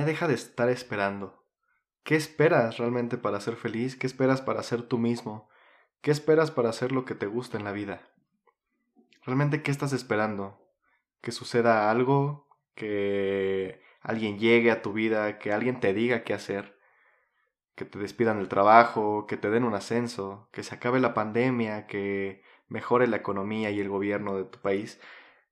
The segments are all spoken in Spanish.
Ya deja de estar esperando. ¿Qué esperas realmente para ser feliz? ¿Qué esperas para ser tú mismo? ¿Qué esperas para hacer lo que te gusta en la vida? ¿Realmente qué estás esperando? ¿Que suceda algo? ¿Que alguien llegue a tu vida? ¿Que alguien te diga qué hacer? ¿Que te despidan del trabajo? ¿Que te den un ascenso? ¿Que se acabe la pandemia? ¿Que mejore la economía y el gobierno de tu país?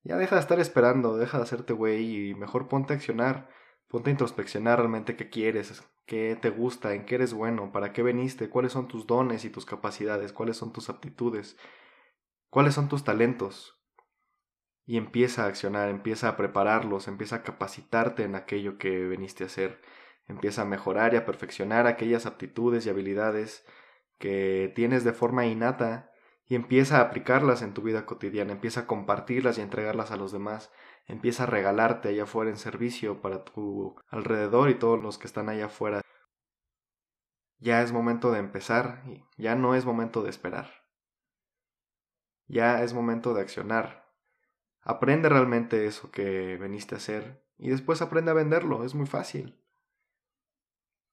Ya deja de estar esperando, deja de hacerte güey y mejor ponte a accionar, ponte a introspeccionar realmente qué quieres, qué te gusta, en qué eres bueno, para qué veniste, cuáles son tus dones y tus capacidades, cuáles son tus aptitudes, cuáles son tus talentos. Y empieza a accionar, empieza a prepararlos, empieza a capacitarte en aquello que veniste a hacer, empieza a mejorar y a perfeccionar aquellas aptitudes y habilidades que tienes de forma innata y empieza a aplicarlas en tu vida cotidiana, empieza a compartirlas y entregarlas a los demás, empieza a regalarte allá afuera en servicio para tu alrededor y todos los que están allá afuera. Ya es momento de empezar, ya no es momento de esperar. Ya es momento de accionar. Aprende realmente eso que veniste a hacer y después aprende a venderlo, es muy fácil.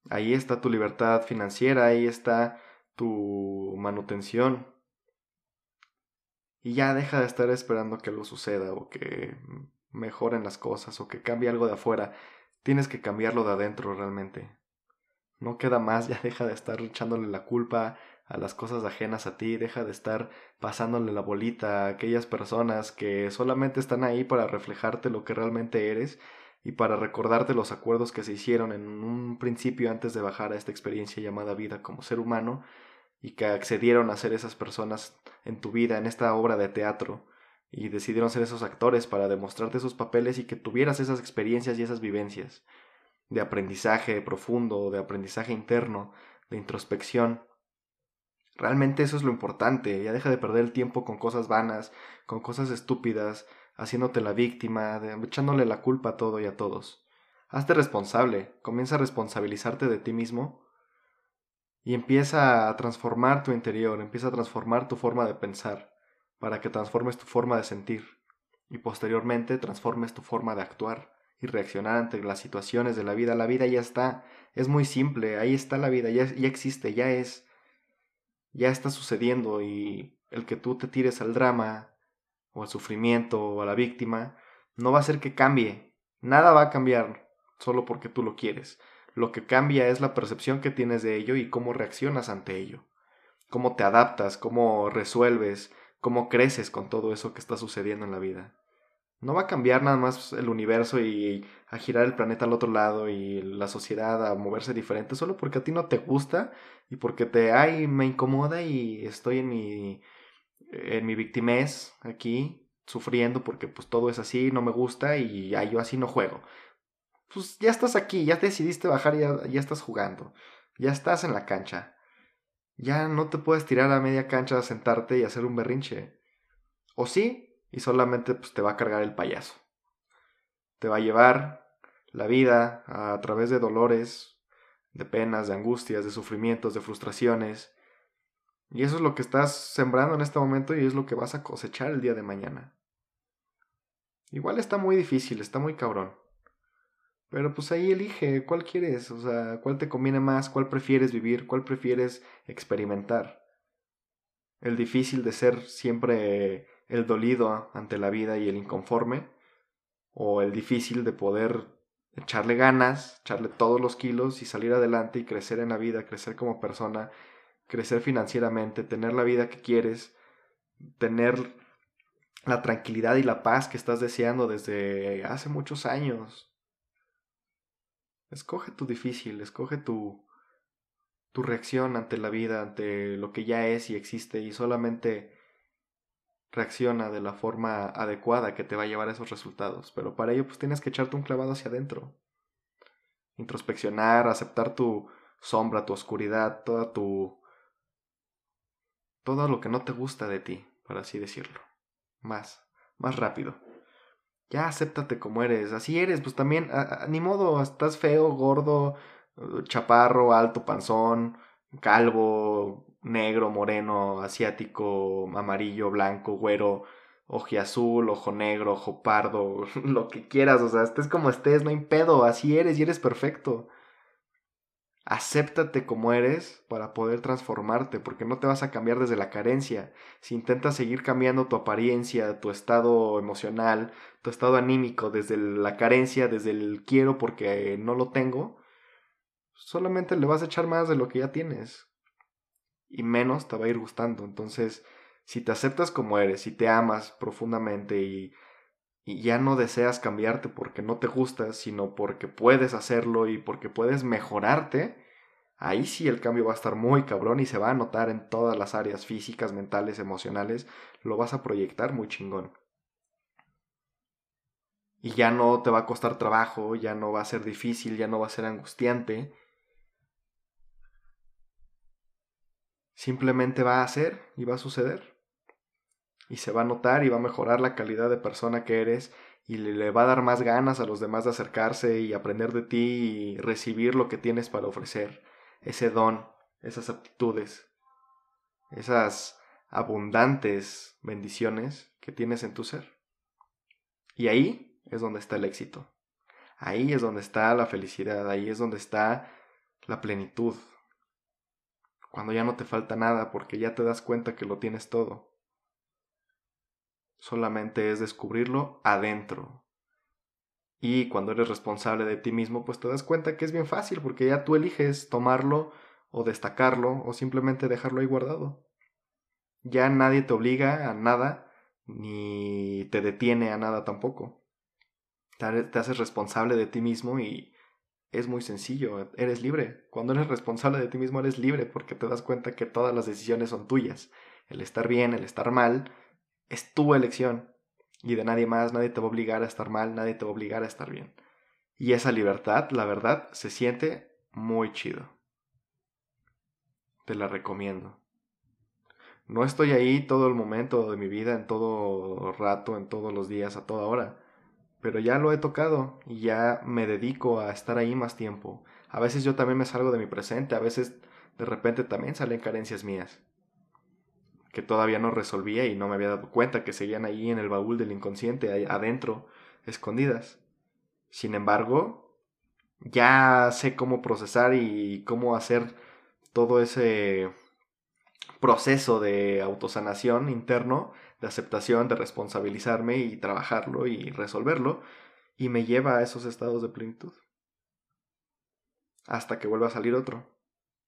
Ahí está tu libertad financiera, ahí está tu manutención, y ya deja de estar esperando que algo suceda o que mejoren las cosas o que cambie algo de afuera. Tienes que cambiarlo de adentro realmente. No queda más, ya deja de estar echándole la culpa a las cosas ajenas a ti, deja de estar pasándole la bolita a aquellas personas que solamente están ahí para reflejarte lo que realmente eres y para recordarte los acuerdos que se hicieron en un principio antes de bajar a esta experiencia llamada vida como ser humano y que accedieron a ser esas personas en tu vida, en esta obra de teatro, y decidieron ser esos actores para demostrarte esos papeles y que tuvieras esas experiencias y esas vivencias de aprendizaje profundo, de aprendizaje interno, de introspección. Realmente eso es lo importante, ya deja de perder el tiempo con cosas vanas, con cosas estúpidas, haciéndote la víctima, echándole la culpa a todo y a todos. Hazte responsable, comienza a responsabilizarte de ti mismo y empieza a transformar tu interior, empieza a transformar tu forma de pensar, para que transformes tu forma de sentir y posteriormente transformes tu forma de actuar y reaccionar ante las situaciones de la vida. La vida ya está, es muy simple, ahí está la vida, ya, ya existe, ya es, ya está sucediendo y el que tú te tires al drama o al sufrimiento o a la víctima no va a hacer que cambie, nada va a cambiar solo porque tú lo quieres. Lo que cambia es la percepción que tienes de ello y cómo reaccionas ante ello. Cómo te adaptas, cómo resuelves, cómo creces con todo eso que está sucediendo en la vida. No va a cambiar nada más el universo y a girar el planeta al otro lado y la sociedad a moverse diferente solo porque a ti no te gusta y porque te ay me incomoda y estoy en mi en mi victimez aquí sufriendo porque pues todo es así, no me gusta y yo así no juego pues ya estás aquí, ya decidiste bajar y ya, estás jugando, ya estás en la cancha. Ya no te puedes tirar a media cancha a sentarte y hacer un berrinche. O sí, y solamente pues, te va a cargar el payaso. Te va a llevar la vida a través de dolores, de penas, de angustias, de sufrimientos, de frustraciones. Y eso es lo que estás sembrando en este momento y es lo que vas a cosechar el día de mañana. Igual está muy difícil, está muy cabrón. Pero pues ahí elige cuál quieres, o sea, cuál te conviene más, cuál prefieres vivir, cuál prefieres experimentar. El difícil de ser siempre el dolido ante la vida y el inconforme, o el difícil de poder echarle ganas, echarle todos los kilos y salir adelante y crecer en la vida, crecer como persona, crecer financieramente, tener la vida que quieres, tener la tranquilidad y la paz que estás deseando desde hace muchos años. Escoge tu difícil, escoge tu, tu reacción ante la vida, ante lo que ya es y existe y solamente reacciona de la forma adecuada que te va a llevar a esos resultados. Pero para ello pues tienes que echarte un clavado hacia adentro. Introspeccionar, aceptar tu sombra, tu oscuridad, toda tu... todo lo que no te gusta de ti, por así decirlo. Más, más rápido ya acéptate como eres, así eres, pues también, ni modo, estás feo, gordo, uh, chaparro, alto, panzón, calvo, negro, moreno, asiático, amarillo, blanco, güero, azul, ojo negro, ojo pardo, lo que quieras, o sea, estés como estés, no hay pedo, así eres y eres perfecto. Acéptate como eres para poder transformarte, porque no te vas a cambiar desde la carencia. Si intentas seguir cambiando tu apariencia, tu estado emocional, tu estado anímico desde la carencia, desde el quiero porque no lo tengo, solamente le vas a echar más de lo que ya tienes. Y menos te va a ir gustando. Entonces, si te aceptas como eres, si te amas profundamente y, y ya no deseas cambiarte porque no te gustas, sino porque puedes hacerlo y porque puedes mejorarte, ahí sí el cambio va a estar muy cabrón y se va a notar en todas las áreas físicas, mentales, emocionales, lo vas a proyectar muy chingón. Y ya no te va a costar trabajo, ya no va a ser difícil, ya no va a ser angustiante, Simplemente va a ser y va a suceder. Y se va a notar y va a mejorar la calidad de persona que eres y le, va a dar más ganas a los demás de acercarse y aprender de ti y recibir lo que tienes para ofrecer, ese don, esas aptitudes, esas abundantes bendiciones que tienes en tu ser. Y ahí es donde está el éxito. Ahí es donde está la felicidad, ahí es donde está la plenitud, cuando ya no te falta nada porque ya te das cuenta que lo tienes todo. Solamente es descubrirlo adentro. Y cuando eres responsable de ti mismo, pues te das cuenta que es bien fácil porque ya tú eliges tomarlo o destacarlo o simplemente dejarlo ahí guardado. Ya nadie te obliga a nada ni te detiene a nada tampoco. Te haces responsable de ti mismo y es muy sencillo, eres libre. Cuando eres responsable de ti mismo eres libre porque te das cuenta que todas las decisiones son tuyas. El estar bien, el estar mal, es tu elección. Y de nadie más, nadie te va a obligar a estar mal, nadie te va a obligar a estar bien. Y esa libertad, la verdad, se siente muy chido. Te la recomiendo. No estoy ahí todo el momento de mi vida, en todo rato, en todos los días, a toda hora pero ya lo he tocado y ya me dedico a estar ahí más tiempo. A veces yo también me salgo de mi presente, a veces de repente también salen carencias mías que todavía no resolvía y no me había dado cuenta que seguían ahí en el baúl del inconsciente, adentro, escondidas. Sin embargo, ya sé cómo procesar y cómo hacer todo ese proceso de autosanación interno de aceptación, de responsabilizarme y trabajarlo y resolverlo, y me lleva a esos estados de plenitud. Hasta que vuelva a salir otro.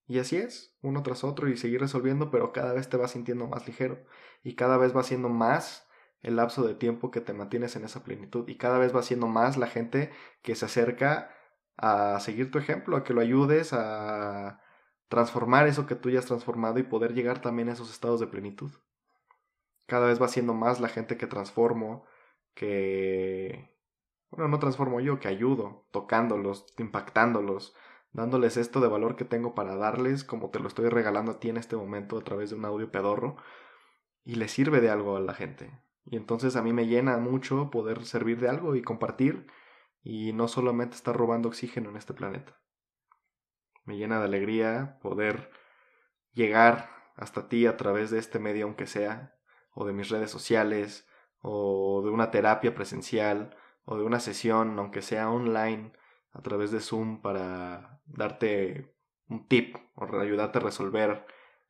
Y así es, uno tras otro y seguir resolviendo, pero cada vez te vas sintiendo más ligero y cada vez va siendo más el lapso de tiempo que te mantienes en esa plenitud y cada vez va siendo más la gente que se acerca a seguir tu ejemplo, a que lo ayudes a transformar eso que tú ya has transformado y poder llegar también a esos estados de plenitud. Cada vez va siendo más la gente que transformo, que... Bueno, no transformo yo, que ayudo, tocándolos, impactándolos, dándoles esto de valor que tengo para darles, como te lo estoy regalando a ti en este momento a través de un audio pedorro, y le sirve de algo a la gente. Y entonces a mí me llena mucho poder servir de algo y compartir, y no solamente estar robando oxígeno en este planeta. Me llena de alegría poder llegar hasta ti a través de este medio, aunque sea, o de mis redes sociales, o de una terapia presencial, o de una sesión, aunque sea online, a través de Zoom para darte un tip o ayudarte a resolver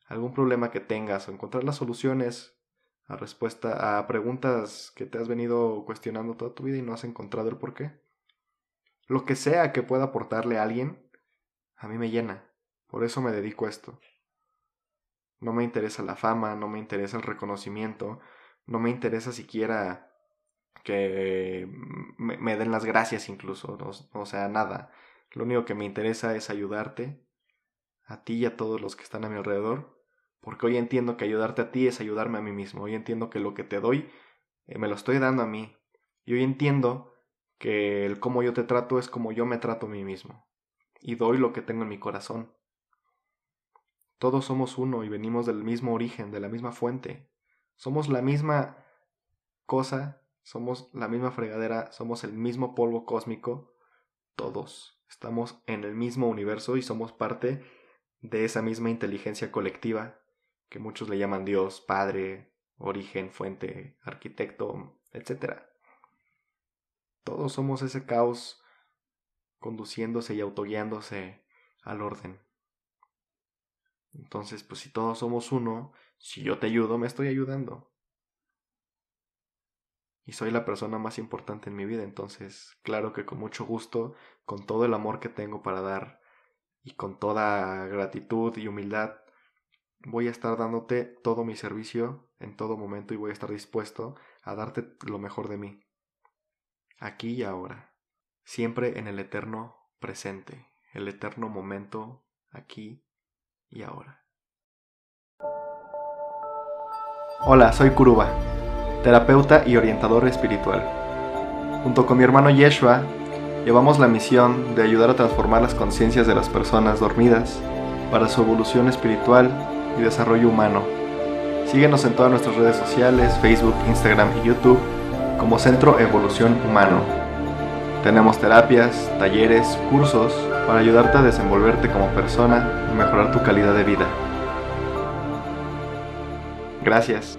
algún problema que tengas o encontrar las soluciones a respuesta a preguntas que te has venido cuestionando toda tu vida y no has encontrado el por qué. Lo que sea que pueda aportarle a alguien, a mí me llena. Por eso me dedico a esto. No me interesa la fama, no me interesa el reconocimiento, no me interesa siquiera que me, den las gracias incluso, o sea, nada. Lo único que me interesa es ayudarte, a ti y a todos los que están a mi alrededor, porque hoy entiendo que ayudarte a ti es ayudarme a mí mismo, hoy entiendo que lo que te doy eh, me lo estoy dando a mí, y hoy entiendo que el cómo yo te trato es como yo me trato a mí mismo, y doy lo que tengo en mi corazón. Todos somos uno y venimos del mismo origen, de la misma fuente. Somos la misma cosa, somos la misma fregadera, somos el mismo polvo cósmico. Todos estamos en el mismo universo y somos parte de esa misma inteligencia colectiva que muchos le llaman Dios, Padre origen, fuente, arquitecto, etc. Todos somos ese caos conduciéndose y autoguiándose al orden. Entonces, pues si todos somos uno, si yo te ayudo, me estoy ayudando. Y soy la persona más importante en mi vida, entonces, claro que con mucho gusto, con todo el amor que tengo para dar y con toda gratitud y humildad, voy a estar dándote todo mi servicio en todo momento y voy a estar dispuesto a darte lo mejor de mí. Aquí y ahora. Siempre en el eterno presente, el eterno momento aquí y ahora. Hola, soy Kuruba, terapeuta y orientador espiritual. Junto con mi hermano Yeshua, llevamos la misión de ayudar a transformar las conciencias de las personas dormidas para su evolución espiritual y desarrollo humano. Síguenos en todas nuestras redes sociales, Facebook, Instagram y YouTube como Centro Evolución Humano. Tenemos terapias, talleres, cursos para ayudarte a desenvolverte como persona y mejorar tu calidad de vida. Gracias.